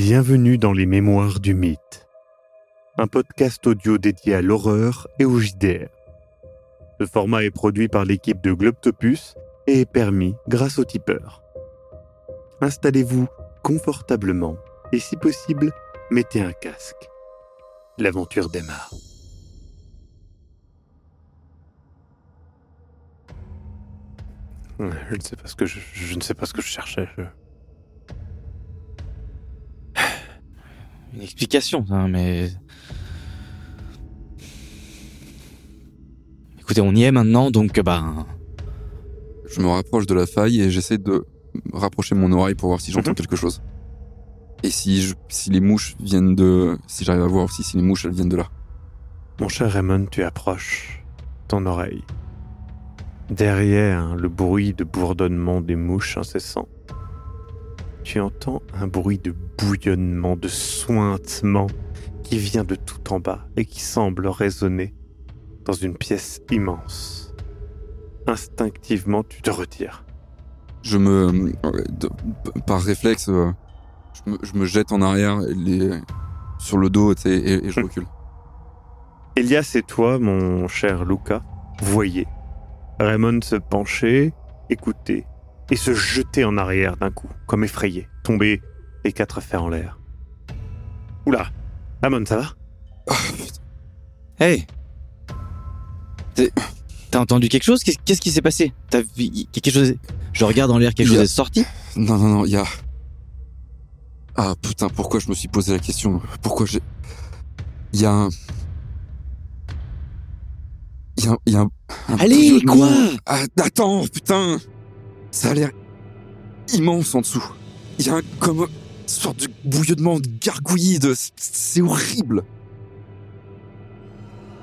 Bienvenue dans les Mémoires du Mythe, un podcast audio dédié à l'horreur et au JDR. Ce format est produit par l'équipe de Globtopus et est permis grâce au tipeur. Installez-vous confortablement et si possible, mettez un casque. L'aventure démarre. Je ne sais pas ce que je, cherchais. Une explication, hein, mais. Écoutez, on y est maintenant, donc bah. Je me rapproche de la faille et j'essaie de rapprocher mon oreille pour voir si j'entends Mhm. quelque chose. Et si, je- si les mouches viennent de... Si j'arrive à voir aussi si les mouches, elles viennent de là. Mon cher Raymond, tu approches ton oreille. Derrière le bruit de bourdonnement des mouches incessants, tu entends un bruit de bouillonnement, de sointement qui vient de tout en bas et qui semble résonner dans une pièce immense. Instinctivement, tu te retires. Je me... euh, par réflexe, euh, je me, je me jette en arrière, les, sur le dos, et, et je recule. Elias et toi, mon cher Luca, voyez Raymond se pencher, écouter et se jeter en arrière d'un coup, comme effrayé, tomber les quatre fers en l'air. Oula, Raymond, ça va? Putain. Hey. T'as entendu quelque chose? Qu'est-ce qui s'est passé? T'as vu quelque chose Je regarde en l'air, quelque chose est sorti? Non, non, non, il y a... Ah putain, pourquoi je me suis posé la question? Pourquoi j'ai... Il y a un... Il y a, il y a un... un Allez, quoi? Ah, Attends, putain Ça a l'air immense en dessous. Il y a un, comme une sorte de bouillonnement de gargouillis, de... c'est- horrible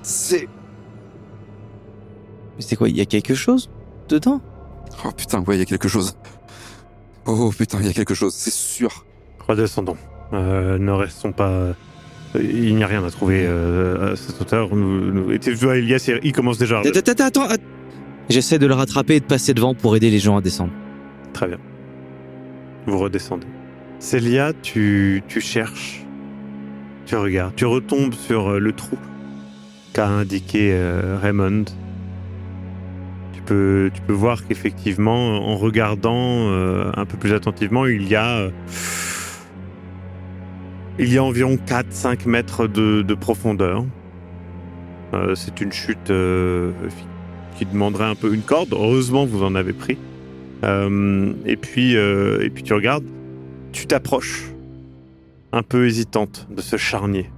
C'est... Mais C'est quoi Il y a quelque chose dedans? Oh putain, ouais, il y a quelque chose. Oh putain, il y a quelque chose, c'est sûr. Redescendons. Euh, ne restons pas... euh, Il n'y a rien à trouver euh, à cette hauteur. Nous, nous- et tu vois, Elias, il commence déjà... à- Attends, attends, attends, attends. J'essaie de le rattraper et de passer devant pour aider les gens à descendre. Très bien. Vous redescendez. Célia, tu, tu cherches, tu regardes, tu retombes sur euh, le trou qu'a indiqué euh, Raymond. Tu peux, tu peux voir qu'effectivement, en regardant euh, un peu plus attentivement, il y a, il y a environ 4-5 mètres de, de profondeur. C'est une chute qui demanderait un peu une corde. Heureusement, vous en avez pris. Euh, et puis, euh, et puis tu regardes, tu t'approches, un peu hésitante, de ce charnier,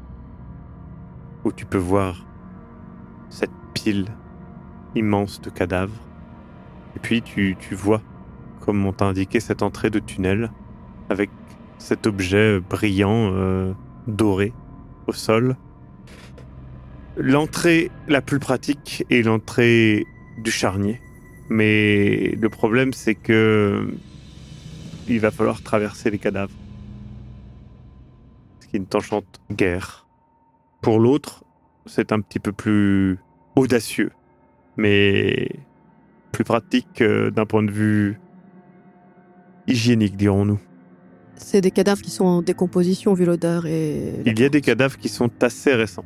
où tu peux voir cette pile immense de cadavres. Et puis tu, tu vois, comme on t'a indiqué, cette entrée de tunnel, avec cet objet brillant, euh, doré, au sol. L'entrée la plus pratique est l'entrée du charnier. Mais le problème, c'est que il va falloir traverser les cadavres. Ce qui ne t'enchante guère. Pour l'autre, c'est un petit peu plus audacieux, mais plus pratique euh, d'un point de vue hygiénique, dirons-nous. C'est des cadavres qui sont en décomposition vu l'odeur et. Il y a des cadavres qui sont assez récents.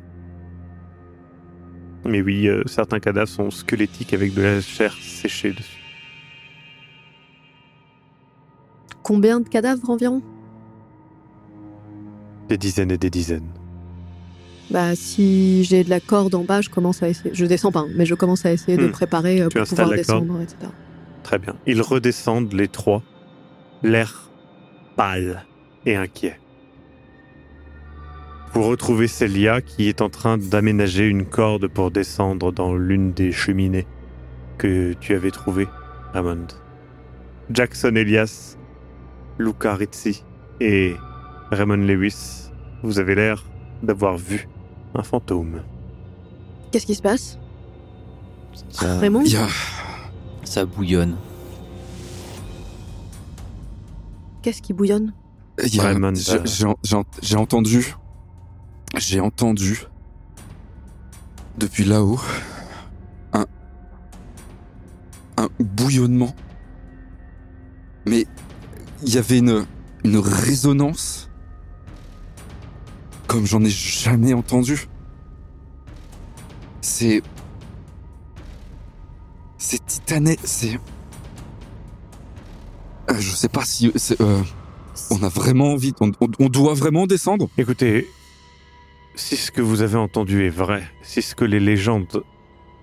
Mais oui, euh, certains cadavres sont squelettiques avec de la chair séchée dessus. Combien de cadavres environ? Des dizaines et des dizaines. Bah, si j'ai de la corde en bas, je commence à essayer. Je descends pas, hein, mais je commence à essayer de Hmm. préparer euh, pour pouvoir descendre, etc. Très bien. Ils redescendent les trois, l'air pâle et inquiet. Vous retrouvez Célia qui est en train d'aménager une corde pour descendre dans l'une des cheminées que tu avais trouvées, Raymond. Jackson Elias, Luca Rizzi et Raymond Lewis, vous avez l'air d'avoir vu un fantôme. Qu'est-ce qui se passe? Ça, Raymond? ça bouillonne. Qu'est-ce qui bouillonne? Raymond, euh, j'ai entendu... J'ai entendu... Depuis là-haut... Un... Un bouillonnement. Mais... Il y avait une... Une résonance comme j'en ai jamais entendu. C'est. C'est titané. C'est. Euh, je sais pas si. euh, on a vraiment envie. On doit vraiment descendre Écoutez, si ce que vous avez entendu est vrai, si ce que les légendes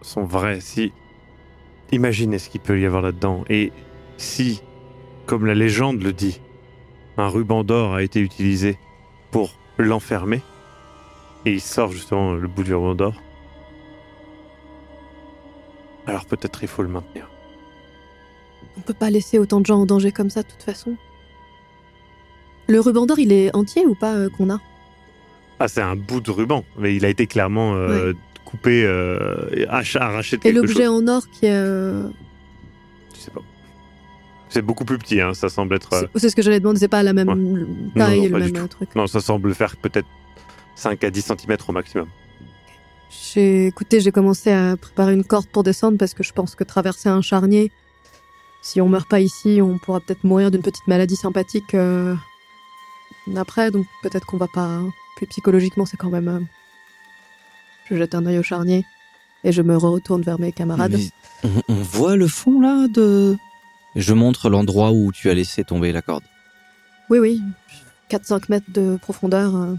sont vraies, si... Imaginez ce qu'il peut y avoir là-dedans. Et si, comme la légende le dit, un ruban d'or a été utilisé pour l'enfermer, et il sort justement le bout du ruban d'or, alors peut-être il faut le maintenir. On peut pas laisser autant de gens en danger comme ça, de toute façon. Le ruban d'or, il est entier ou pas euh, qu'on a? Ah, c'est un bout de ruban, mais il a été clairement euh, coupé, euh, et ach- arraché de Et quelque chose. l'objet en or qui est. euh, Je sais pas. C'est beaucoup plus petit, hein, ça semble être. c'est- ce que j'allais demander, c'est pas la même Ouais. taille, le même truc. Non, ça semble faire peut-être 5 à 10 cm au maximum. J'ai écoutez, j'ai commencé à préparer une corde pour descendre parce que je pense que traverser un charnier, si on meurt pas ici, on pourra peut-être mourir d'une petite maladie sympathique euh, après. Donc peut-être qu'on va pas. Puis psychologiquement, c'est quand même. euh, Je jette un œil au charnier et je me retourne vers mes camarades. Mais on, on voit le fond là de. Je montre l'endroit où tu as laissé tomber la corde. Oui, oui. 4-5 mètres de profondeur. euh.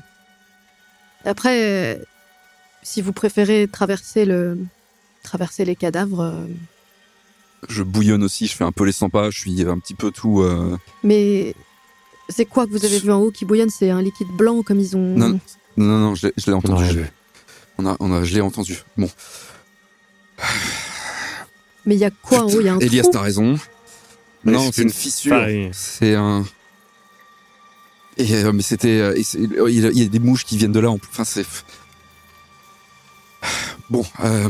Après, euh, si vous préférez traverser le. Traverser les cadavres. euh, Je bouillonne aussi, je fais un peu les 100 pas, je suis un petit peu tout. euh, Mais c'est quoi que vous avez vu en haut qui bouillonne C'est un liquide blanc comme ils ont. Non, Non, non, non, je l'ai- je l'ai entendu. je-. On a, on a, je l'ai entendu. Bon, Mais il y a quoi en haut? Il y a un Elias, t'as raison. Mais non, c'est une une fissure. C'est un. Et, euh, mais c'était. euh, il y a- il y a des mouches qui viennent de là. en plus. Enfin, c'est. Bon. Euh...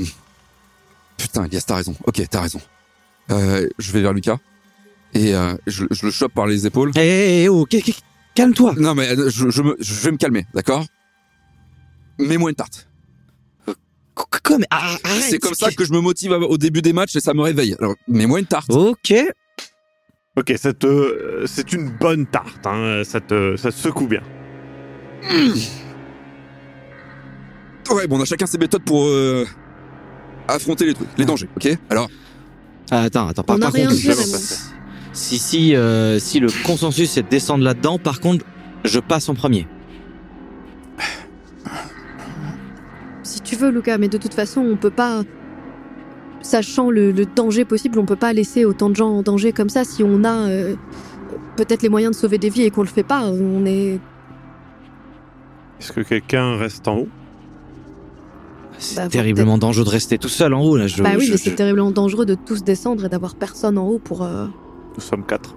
Putain, Elias, t'as raison. Ok, t'as raison. Euh, je vais vers Lucas. Et euh, je, je le chope par les épaules. Hé, hé, hé, oh, qu'est- qu'est- calme-toi. Non, mais euh, je, je, me, je vais me calmer, d'accord? Mets-moi une tarte. Comme ah, arrête. C'est comme ça que je me motive au début des matchs et ça me réveille. Alors, mets-moi une tarte. Ok. Ok, ça te, euh, c'est une bonne tarte, hein, ça, te, ça te secoue bien. Ouais, bon, on a chacun ses méthodes pour euh, affronter les trucs, les dangers, ok? Alors, Ah, attends, attends. Par, On par rien contre, si si euh, si le consensus c'est de descendre là-dedans, par contre, je passe en premier. Si tu veux, Lucas, mais de toute façon, on peut pas. Sachant le, le danger possible, on peut pas laisser autant de gens en danger comme ça. Si on a euh, peut-être les moyens de sauver des vies et qu'on le fait pas, on est. Est-ce que quelqu'un reste en haut? C'est Bah, terriblement dangereux de rester tout seul en haut là. Je, bah oui, je- mais je- c'est terriblement dangereux de tous descendre et d'avoir personne en haut pour. euh, Nous sommes quatre.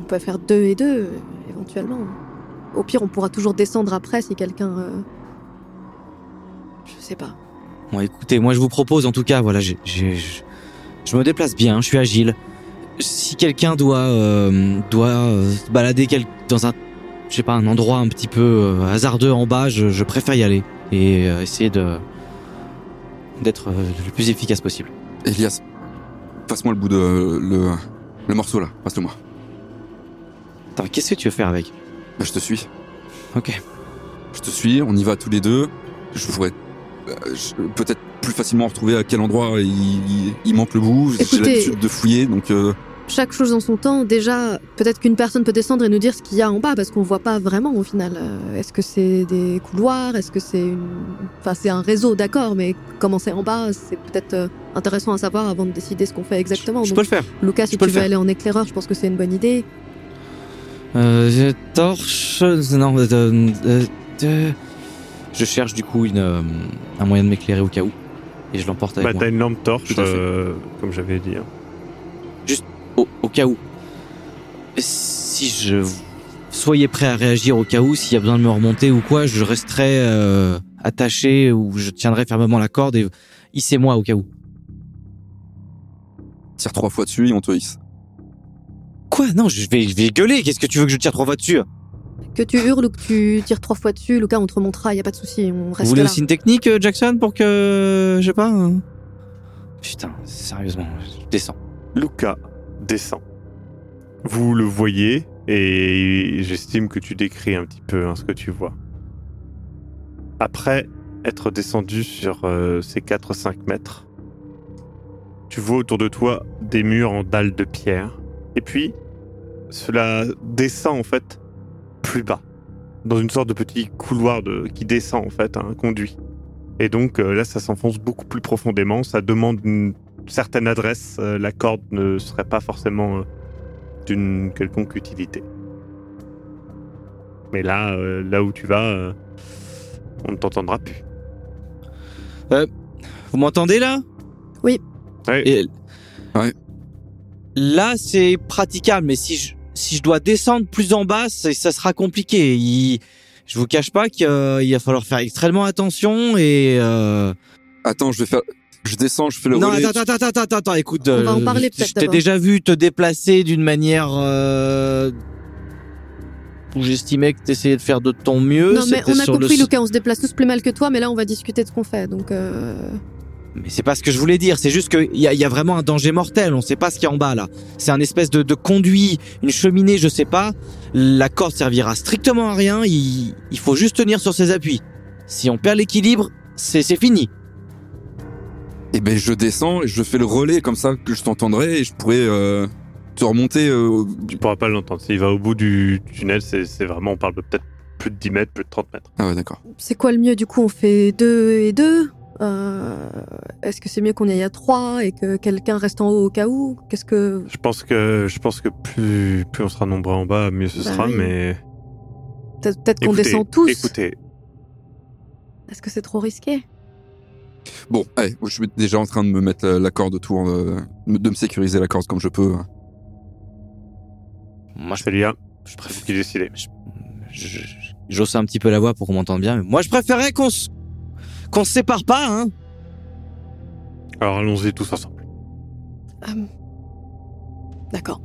On peut faire deux et deux, éventuellement. Au pire, on pourra toujours descendre après si quelqu'un. euh, Je sais pas. Bon, écoutez, moi je vous propose en tout cas, voilà, j'ai, j'ai- je, je me déplace bien, je suis agile. Si quelqu'un doit euh, doit euh, se balader quel- dans un, je sais pas, un endroit un petit peu euh, hasardeux en bas, je, je préfère y aller et euh, essayer de d'être euh, le plus efficace possible. Elias, passe-moi le bout de le, le morceau là, passe-le-moi. Attends, qu'est-ce que tu veux faire avec Bah, je te suis. Ok. Je te suis, on y va tous les deux. Je pourrais euh, peut-être plus facilement retrouver à quel endroit il, il- manque le bout. J'ai l'habitude de fouiller, donc euh, Chaque chose en son temps. Déjà, peut-être qu'une personne peut descendre et nous dire ce qu'il y a en bas parce qu'on voit pas vraiment au final. Euh, Est-ce que c'est des couloirs? Est-ce que c'est une. Enfin, c'est un réseau, d'accord, mais comment c'est en bas? C'est peut-être euh, intéressant à savoir avant de décider ce qu'on fait exactement. Je Donc, peux le faire. Lucas, si je tu veux aller en éclaireur, je pense que c'est une bonne idée. Euh, j'ai torche, non, euh, euh, euh, je cherche du coup une, euh, un moyen de m'éclairer au cas où et je l'emporte avec Bah, moi. t'as une lampe torche, euh, comme j'avais dit. hein. Cas où. Si je soyez prêt à réagir au cas où, s'il y a besoin de me remonter ou quoi, je resterai euh, attaché ou je tiendrai fermement la corde et hissez-moi au cas où. tire trois fois dessus et on te hisse. Quoi? Non, je vais, je vais gueuler. Qu'est-ce que tu veux que je tire trois fois dessus? Que tu hurles ou que tu tires trois fois dessus, Lucas, on te remontera, y a pas de souci, on Vous reste voulez là. aussi une technique, euh, Jackson, pour que je sais pas. hein Putain, sérieusement, je descends. Luca descend. Vous le voyez et j'estime que tu décris un petit peu hein, ce que tu vois. après être descendu sur euh, ces 4-5 mètres, tu vois autour de toi des murs en dalles de pierre. Et puis, cela descend en fait plus bas, dans une sorte de petit couloir de, qui descend en fait, un conduit. Et donc euh, là, ça s'enfonce beaucoup plus profondément, ça demande une certaine adresse, euh, la corde ne serait pas forcément euh, d'une quelconque utilité. Mais là, euh, là où tu vas, euh, on ne t'entendra plus. Vous m'entendez là? Oui. Et- Ouais. Là, c'est praticable, mais si je, si je dois descendre plus en bas, ça sera compliqué. Il- je vous cache pas qu'il va falloir faire extrêmement attention et. euh, Attends, je vais faire. Je descends, je fais le Non, relais. attends, attends, attends, attends, attends, écoute. On va en euh, parler je- peut-être Je t'ai déjà vu te déplacer d'une manière euh, où j'estimais que t'essayais de faire de ton mieux. Non, mais on a le compris, Lucas, on se déplace tous plus mal que toi, mais là, on va discuter de ce qu'on fait. Donc, euh, Mais c'est pas ce que je voulais dire. C'est juste qu'il y a, il y a vraiment un danger mortel. On sait pas ce qu'il y a en bas là. C'est un espèce de, de conduit, une cheminée, je sais pas. La corde servira strictement à rien. Il, il faut juste tenir sur ses appuis. Si on perd l'équilibre, c'est fini. Et ben je descends et je fais le relais comme ça que je t'entendrai et je pourrais euh, te remonter. euh, Tu pourras pas l'entendre. S'il va au bout du tunnel, c'est vraiment, on parle de peut-être plus de 10 mètres, plus de 30 mètres. Ah ouais, d'accord. c'est quoi le mieux Du coup, on fait deux et deux? Euh, Est-ce que c'est mieux qu'on y aille à trois et que quelqu'un reste en haut au cas où? Qu'est-ce que. Je pense que, je pense que plus, plus on sera nombreux en bas, mieux ce Bah sera. oui. Mais Peut-être qu'on descend tous. Écoutez, Est-ce que c'est trop risqué? Bon, allez, je suis déjà en train de me mettre la, la corde autour, euh, de me sécuriser la corde comme je peux. Moi, je, Célia, je c'est préfère. vous qui décidez. je- je- J'ose un petit peu la voix pour qu'on m'entende bien. mais moi, je préférais qu'on se qu'on se sépare pas, hein. Alors allons-y tous ensemble. Euh, D'accord.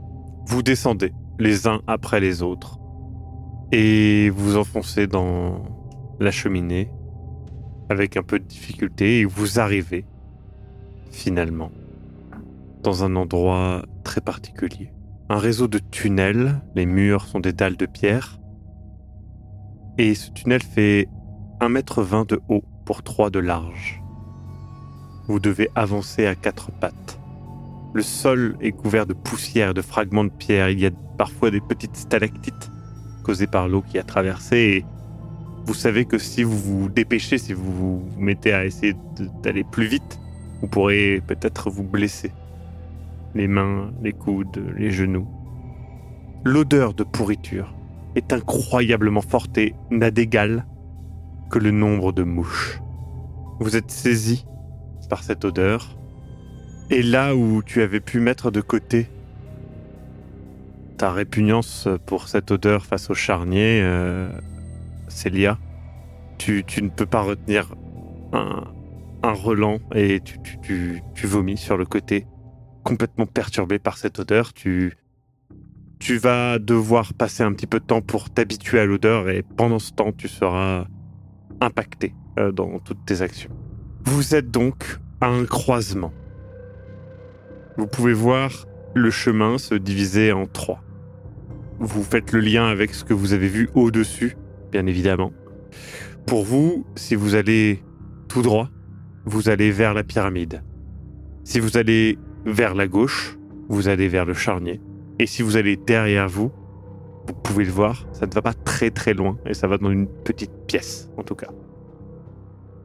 Vous descendez les uns après les autres et vous enfoncez dans la cheminée avec un peu de difficulté vous arrivez finalement dans un endroit très particulier. Un réseau de tunnels, les murs sont des dalles de pierre et ce tunnel fait 1m20 de haut pour 3 de large. Vous devez avancer à quatre pattes. Le sol est couvert de poussière de fragments de pierre. Il y a parfois des petites stalactites causées par l'eau qui a traversé. Vous savez que si vous vous dépêchez, si vous vous mettez à essayer d'aller plus vite, vous pourrez peut-être vous blesser. Les mains, les coudes, les genoux. L'odeur de pourriture est incroyablement forte et n'a d'égal que le nombre de mouches. Vous êtes saisi par cette odeur et là où tu avais pu mettre de côté ta répugnance pour cette odeur face au charnier, euh, Célia, tu, tu ne peux pas retenir un, un relent et tu, tu, tu, vomis sur le côté, complètement perturbé par cette odeur. Tu, tu vas devoir passer un petit peu de temps pour t'habituer à l'odeur et pendant ce temps, tu seras impacté euh, dans toutes tes actions. Vous êtes donc à un croisement. Vous pouvez voir le chemin se diviser en trois. Vous faites le lien avec ce que vous avez vu au-dessus, bien évidemment. Pour vous, si vous allez tout droit, vous allez vers la pyramide. Si vous allez vers la gauche, vous allez vers le charnier. Et si vous allez derrière vous, vous pouvez le voir, ça ne va pas très très loin et ça va dans une petite pièce en tout cas.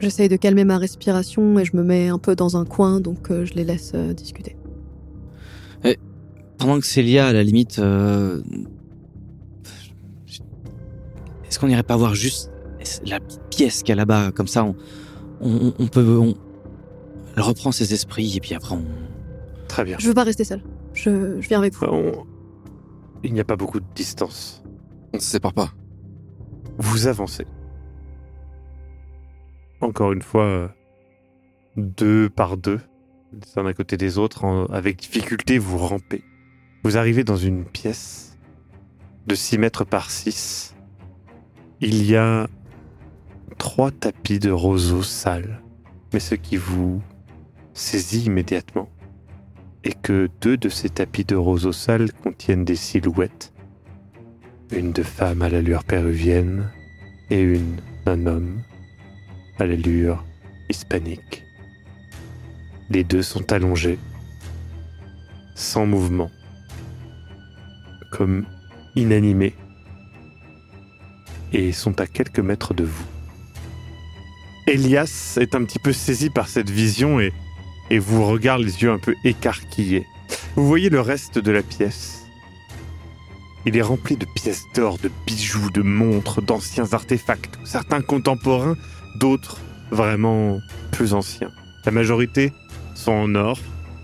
J'essaye de calmer ma respiration et je me mets un peu dans un coin, donc euh, je les laisse euh, discuter. Pendant que Célia, à la limite, euh, qu'on n'irait pas voir juste la petite pièce qu'il y a là-bas, comme ça, on, on, on peut, on, elle reprend ses esprits et puis après on. Très bien. Je veux pas rester seule. Je, je viens avec vous. On- Il n'y a pas beaucoup de distance. On se sépare pas. Vous avancez. Encore une fois, euh, deux par deux, les uns à côté des autres, en- avec difficulté, vous rampez. Vous arrivez dans une pièce de 6 mètres par 6. Il y a trois tapis de roseaux sales. Mais ce qui vous saisit immédiatement est que deux de ces tapis de roseaux sales contiennent des silhouettes. Une de femme à l'allure péruvienne et une d'un homme à l'allure hispanique. Les deux sont allongés, sans mouvement, comme inanimés, et sont à quelques mètres de vous. Elias est un petit peu saisi par cette vision et, et vous regarde les yeux un peu écarquillés. Vous voyez le reste de la pièce. Il est rempli de pièces d'or, de bijoux, de montres, d'anciens artefacts, certains contemporains, d'autres vraiment plus anciens. La majorité sont en or,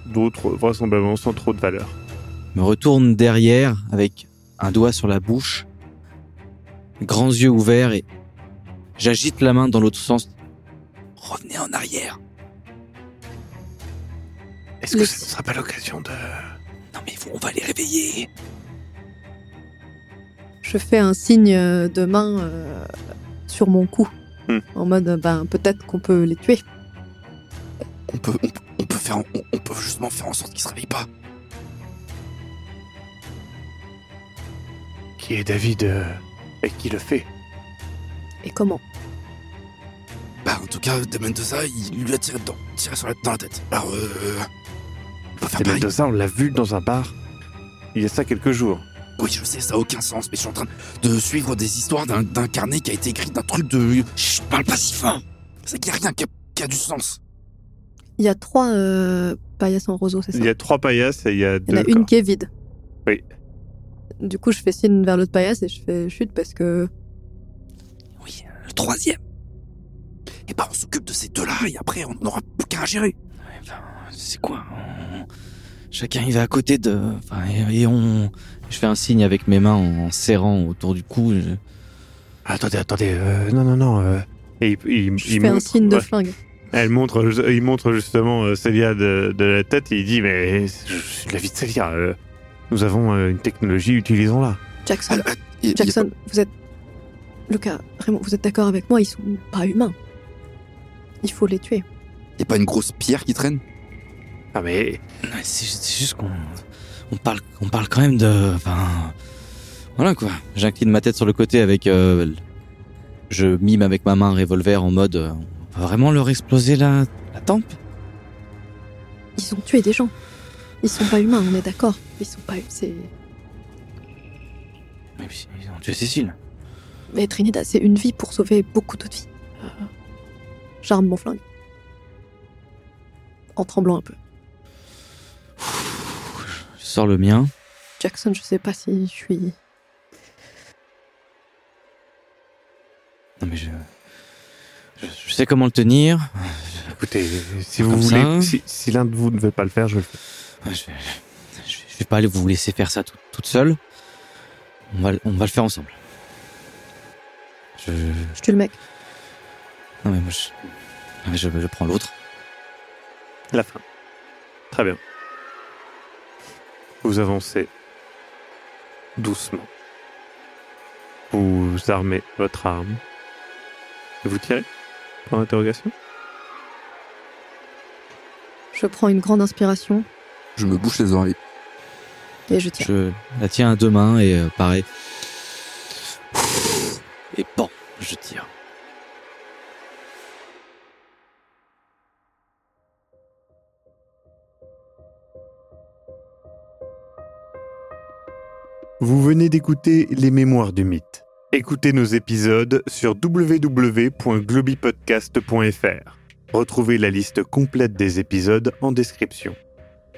d'autres vraisemblablement sans trop de valeur. me retourne derrière avec un doigt sur la bouche, grands yeux ouverts et j'agite la main dans l'autre sens. Revenez en arrière. Est-ce que ce ne sera pas l'occasion de... Non mais on va les réveiller. Je fais un signe de main euh, sur mon cou. Hmm. En mode, ben, peut-être qu'on peut les tuer. On peut, on, peut- on peut faire, on, on peut justement faire en sorte qu'ils se réveillent pas. Qui est David euh, et qui le fait Et comment Bah, en tout cas, de Mendoza, il lui a tiré dedans, tiré sur la, dans la tête. Alors, euh, on peut faire. Mendoza, on l'a vu dans un bar il y a ça quelques jours. Oui, je sais, ça a aucun sens, mais je suis en train de suivre des histoires d'un d'un carnet qui a été écrit d'un truc de. Chut, parle pas si fort C'est qu'il y a rien qui a, qui a du sens. Il y a trois euh, paillasses en roseau, c'est ça Il y a trois paillasses et il y a Il y deux en a une corps. qui est vide. Oui. Du coup, je fais signe vers l'autre paillasse et je fais chute parce que Oui, le troisième. Et bah, on s'occupe de ces deux-là, et après, on n'aura plus qu'à gérer. C'est quoi on- Chacun il va à côté de. Enfin, et, et on. Je fais un signe avec mes mains en serrant autour du cou. je- Attendez, attendez, euh, non, non, non. euh, Et il, il- je il fais un montre- signe de ouais. flingue. Elle montre, il montre justement euh, Célia de, de la tête et il dit Mais je suis de la vie de Célia. Nous avons euh, une technologie, utilisons-la. Jackson, Ah, ah, Jackson, vous êtes. Lucas, Raymond, vous êtes d'accord avec moi Ils sont pas humains. Il faut les tuer. pas- y a pas une grosse pierre qui traîne? Ah, mais C'est juste qu'on. On parle, on parle quand même de. Enfin. Voilà quoi. J'incline ma tête sur le côté avec. euh, je mime avec ma main un revolver en mode. euh, on va vraiment leur exploser la, la tempe? Ils ont tué des gens. Ils sont pas humains, on est d'accord. Ils sont pas. C'est. Mais ils ont tué Cécile. Mais Trinidad, c'est une vie pour sauver beaucoup d'autres vies. Euh, J'arme mon flingue. En tremblant un peu. Je sors le mien. Jackson, je sais pas si je suis. Non mais je. Je, je sais comment le tenir. écoutez, si vous Comme voulez, ça. si, si l'un de vous ne veut pas le faire, je le fais. Je, je, je vais pas aller vous laisser faire ça tout- toute seule. On va, on va le faire ensemble. Je, Je tue le mec. non mais moi je, je, je prends l'autre. La fin. Très bien. Vous avancez doucement. Vous armez votre arme. Et vous tirez Pour l'interrogation Je prends une grande inspiration Je me bouche les oreilles. et je tire. Je la tiens à deux mains et euh, pareil. Et bon, je tire. Vous venez d'écouter Les Mémoires du Mythe. Écoutez nos épisodes sur www.globipodcast.fr. Retrouvez la liste complète des épisodes en description.